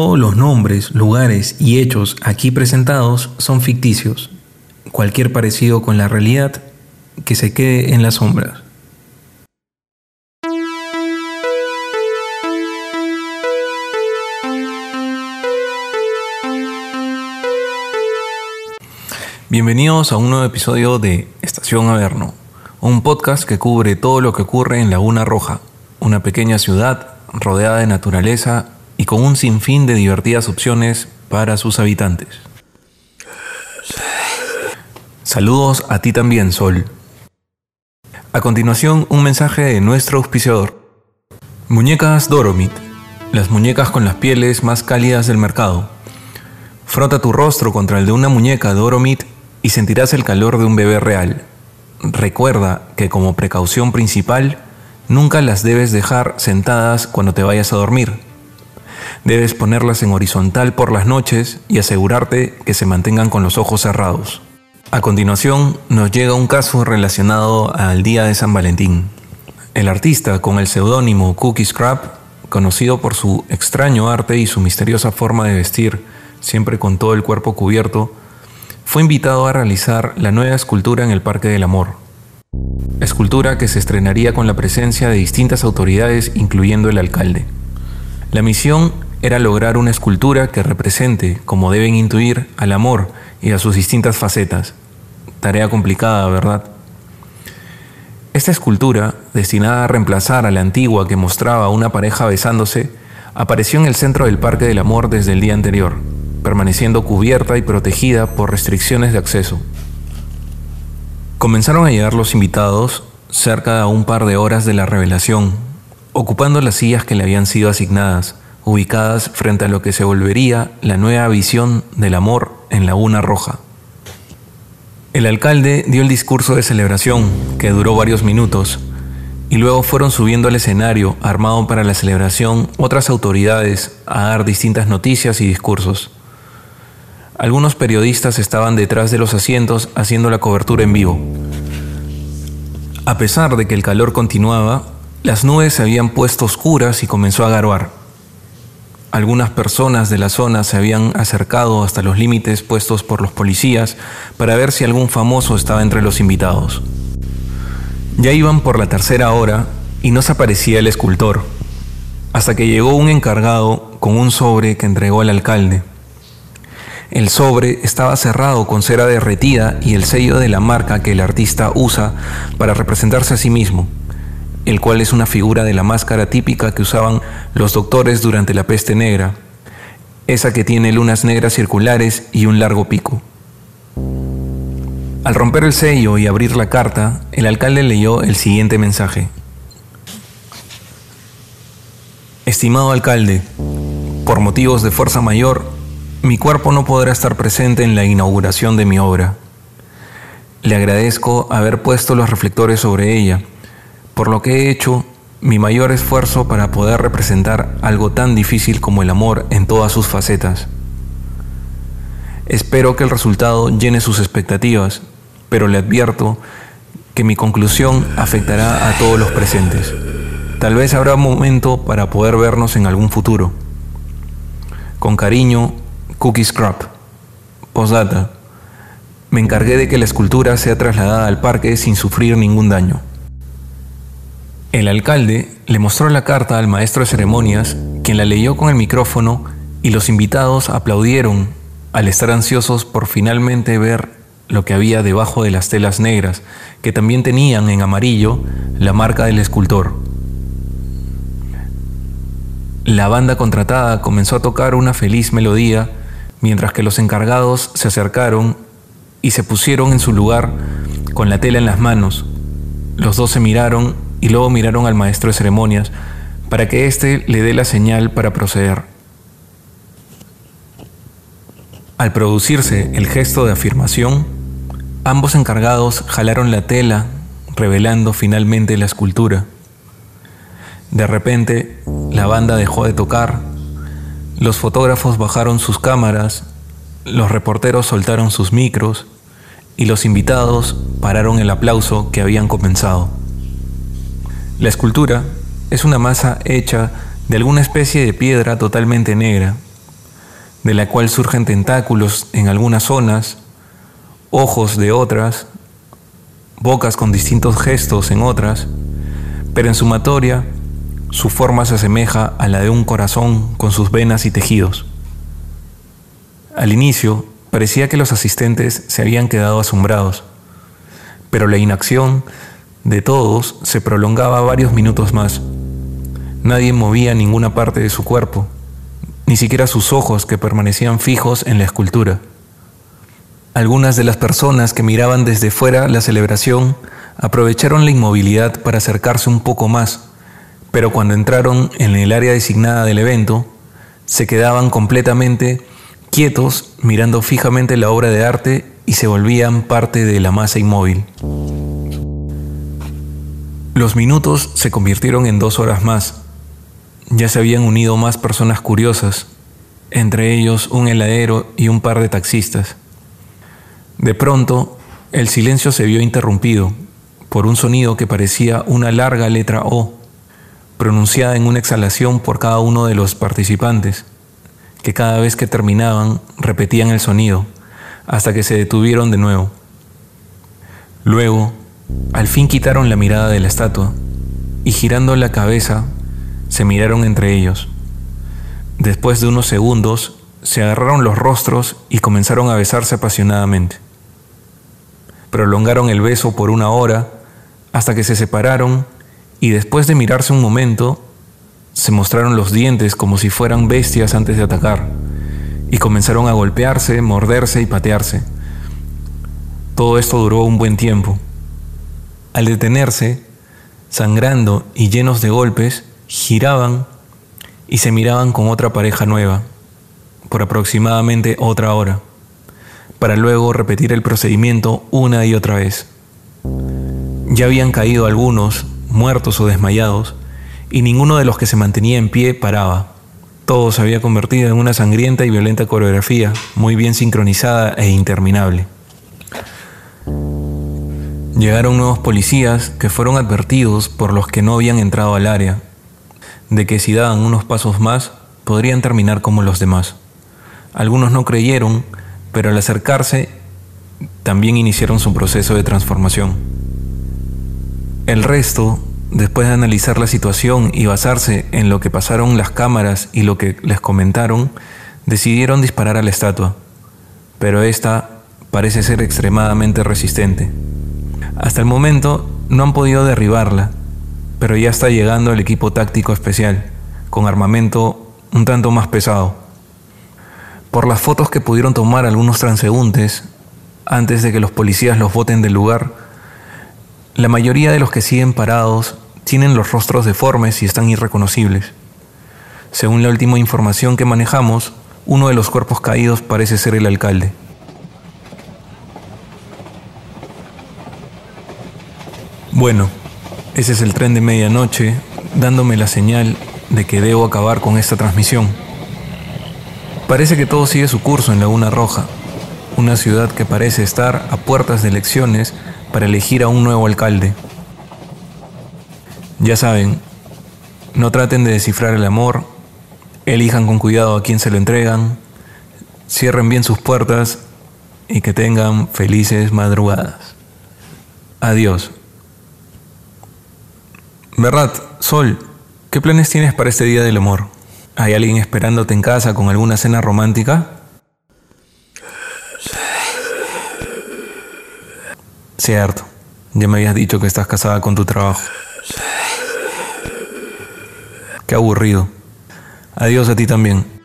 Todos los nombres, lugares y hechos aquí presentados son ficticios. Cualquier parecido con la realidad que se quede en las sombras. Bienvenidos a un nuevo episodio de Estación Averno, un podcast que cubre todo lo que ocurre en Laguna Roja, una pequeña ciudad rodeada de naturaleza y con un sinfín de divertidas opciones para sus habitantes. Saludos a ti también, Sol. A continuación, un mensaje de nuestro auspiciador. Muñecas Doromit, las muñecas con las pieles más cálidas del mercado. Frota tu rostro contra el de una muñeca Doromit y sentirás el calor de un bebé real. Recuerda que como precaución principal, nunca las debes dejar sentadas cuando te vayas a dormir. Debes ponerlas en horizontal por las noches y asegurarte que se mantengan con los ojos cerrados. A continuación, nos llega un caso relacionado al Día de San Valentín. El artista con el seudónimo Cookie Scrap, conocido por su extraño arte y su misteriosa forma de vestir, siempre con todo el cuerpo cubierto, fue invitado a realizar la nueva escultura en el Parque del Amor. Escultura que se estrenaría con la presencia de distintas autoridades, incluyendo el alcalde. La misión era lograr una escultura que represente, como deben intuir, al amor y a sus distintas facetas. Tarea complicada, ¿verdad? Esta escultura, destinada a reemplazar a la antigua que mostraba a una pareja besándose, apareció en el centro del Parque del Amor desde el día anterior permaneciendo cubierta y protegida por restricciones de acceso. Comenzaron a llegar los invitados cerca de un par de horas de la revelación, ocupando las sillas que le habían sido asignadas, ubicadas frente a lo que se volvería la nueva visión del amor en Laguna Roja. El alcalde dio el discurso de celebración, que duró varios minutos, y luego fueron subiendo al escenario, armado para la celebración, otras autoridades a dar distintas noticias y discursos. Algunos periodistas estaban detrás de los asientos haciendo la cobertura en vivo. A pesar de que el calor continuaba, las nubes se habían puesto oscuras y comenzó a garoar. Algunas personas de la zona se habían acercado hasta los límites puestos por los policías para ver si algún famoso estaba entre los invitados. Ya iban por la tercera hora y no se aparecía el escultor, hasta que llegó un encargado con un sobre que entregó al alcalde. El sobre estaba cerrado con cera derretida y el sello de la marca que el artista usa para representarse a sí mismo, el cual es una figura de la máscara típica que usaban los doctores durante la peste negra, esa que tiene lunas negras circulares y un largo pico. Al romper el sello y abrir la carta, el alcalde leyó el siguiente mensaje. Estimado alcalde, por motivos de fuerza mayor, mi cuerpo no podrá estar presente en la inauguración de mi obra. Le agradezco haber puesto los reflectores sobre ella, por lo que he hecho mi mayor esfuerzo para poder representar algo tan difícil como el amor en todas sus facetas. Espero que el resultado llene sus expectativas, pero le advierto que mi conclusión afectará a todos los presentes. Tal vez habrá momento para poder vernos en algún futuro. Con cariño, Cookie Scrap. Postdata. Me encargué de que la escultura sea trasladada al parque sin sufrir ningún daño. El alcalde le mostró la carta al maestro de ceremonias, quien la leyó con el micrófono y los invitados aplaudieron al estar ansiosos por finalmente ver lo que había debajo de las telas negras, que también tenían en amarillo la marca del escultor. La banda contratada comenzó a tocar una feliz melodía mientras que los encargados se acercaron y se pusieron en su lugar con la tela en las manos. Los dos se miraron y luego miraron al maestro de ceremonias para que éste le dé la señal para proceder. Al producirse el gesto de afirmación, ambos encargados jalaron la tela, revelando finalmente la escultura. De repente, la banda dejó de tocar los fotógrafos bajaron sus cámaras, los reporteros soltaron sus micros y los invitados pararon el aplauso que habían comenzado. La escultura es una masa hecha de alguna especie de piedra totalmente negra, de la cual surgen tentáculos en algunas zonas, ojos de otras, bocas con distintos gestos en otras, pero en sumatoria su forma se asemeja a la de un corazón con sus venas y tejidos. Al inicio parecía que los asistentes se habían quedado asombrados, pero la inacción de todos se prolongaba varios minutos más. Nadie movía ninguna parte de su cuerpo, ni siquiera sus ojos que permanecían fijos en la escultura. Algunas de las personas que miraban desde fuera la celebración aprovecharon la inmovilidad para acercarse un poco más, pero cuando entraron en el área designada del evento, se quedaban completamente quietos mirando fijamente la obra de arte y se volvían parte de la masa inmóvil. Los minutos se convirtieron en dos horas más. Ya se habían unido más personas curiosas, entre ellos un heladero y un par de taxistas. De pronto, el silencio se vio interrumpido por un sonido que parecía una larga letra O, pronunciada en una exhalación por cada uno de los participantes, que cada vez que terminaban repetían el sonido, hasta que se detuvieron de nuevo. Luego, al fin quitaron la mirada de la estatua y girando la cabeza, se miraron entre ellos. Después de unos segundos, se agarraron los rostros y comenzaron a besarse apasionadamente. Prolongaron el beso por una hora hasta que se separaron y después de mirarse un momento, se mostraron los dientes como si fueran bestias antes de atacar y comenzaron a golpearse, morderse y patearse. Todo esto duró un buen tiempo. Al detenerse, sangrando y llenos de golpes, giraban y se miraban con otra pareja nueva, por aproximadamente otra hora, para luego repetir el procedimiento una y otra vez. Ya habían caído algunos, muertos o desmayados, y ninguno de los que se mantenía en pie paraba. Todo se había convertido en una sangrienta y violenta coreografía, muy bien sincronizada e interminable. Llegaron nuevos policías que fueron advertidos por los que no habían entrado al área, de que si daban unos pasos más podrían terminar como los demás. Algunos no creyeron, pero al acercarse también iniciaron su proceso de transformación. El resto, después de analizar la situación y basarse en lo que pasaron las cámaras y lo que les comentaron, decidieron disparar a la estatua, pero esta parece ser extremadamente resistente. Hasta el momento no han podido derribarla, pero ya está llegando el equipo táctico especial, con armamento un tanto más pesado. Por las fotos que pudieron tomar algunos transeúntes antes de que los policías los boten del lugar, la mayoría de los que siguen parados tienen los rostros deformes y están irreconocibles. Según la última información que manejamos, uno de los cuerpos caídos parece ser el alcalde. Bueno, ese es el tren de medianoche dándome la señal de que debo acabar con esta transmisión. Parece que todo sigue su curso en Laguna Roja, una ciudad que parece estar a puertas de elecciones para elegir a un nuevo alcalde. Ya saben, no traten de descifrar el amor, elijan con cuidado a quién se lo entregan, cierren bien sus puertas y que tengan felices madrugadas. Adiós. ¿Verdad, Sol? ¿Qué planes tienes para este Día del Amor? ¿Hay alguien esperándote en casa con alguna cena romántica? Cierto, ya me habías dicho que estás casada con tu trabajo. Qué aburrido. Adiós a ti también.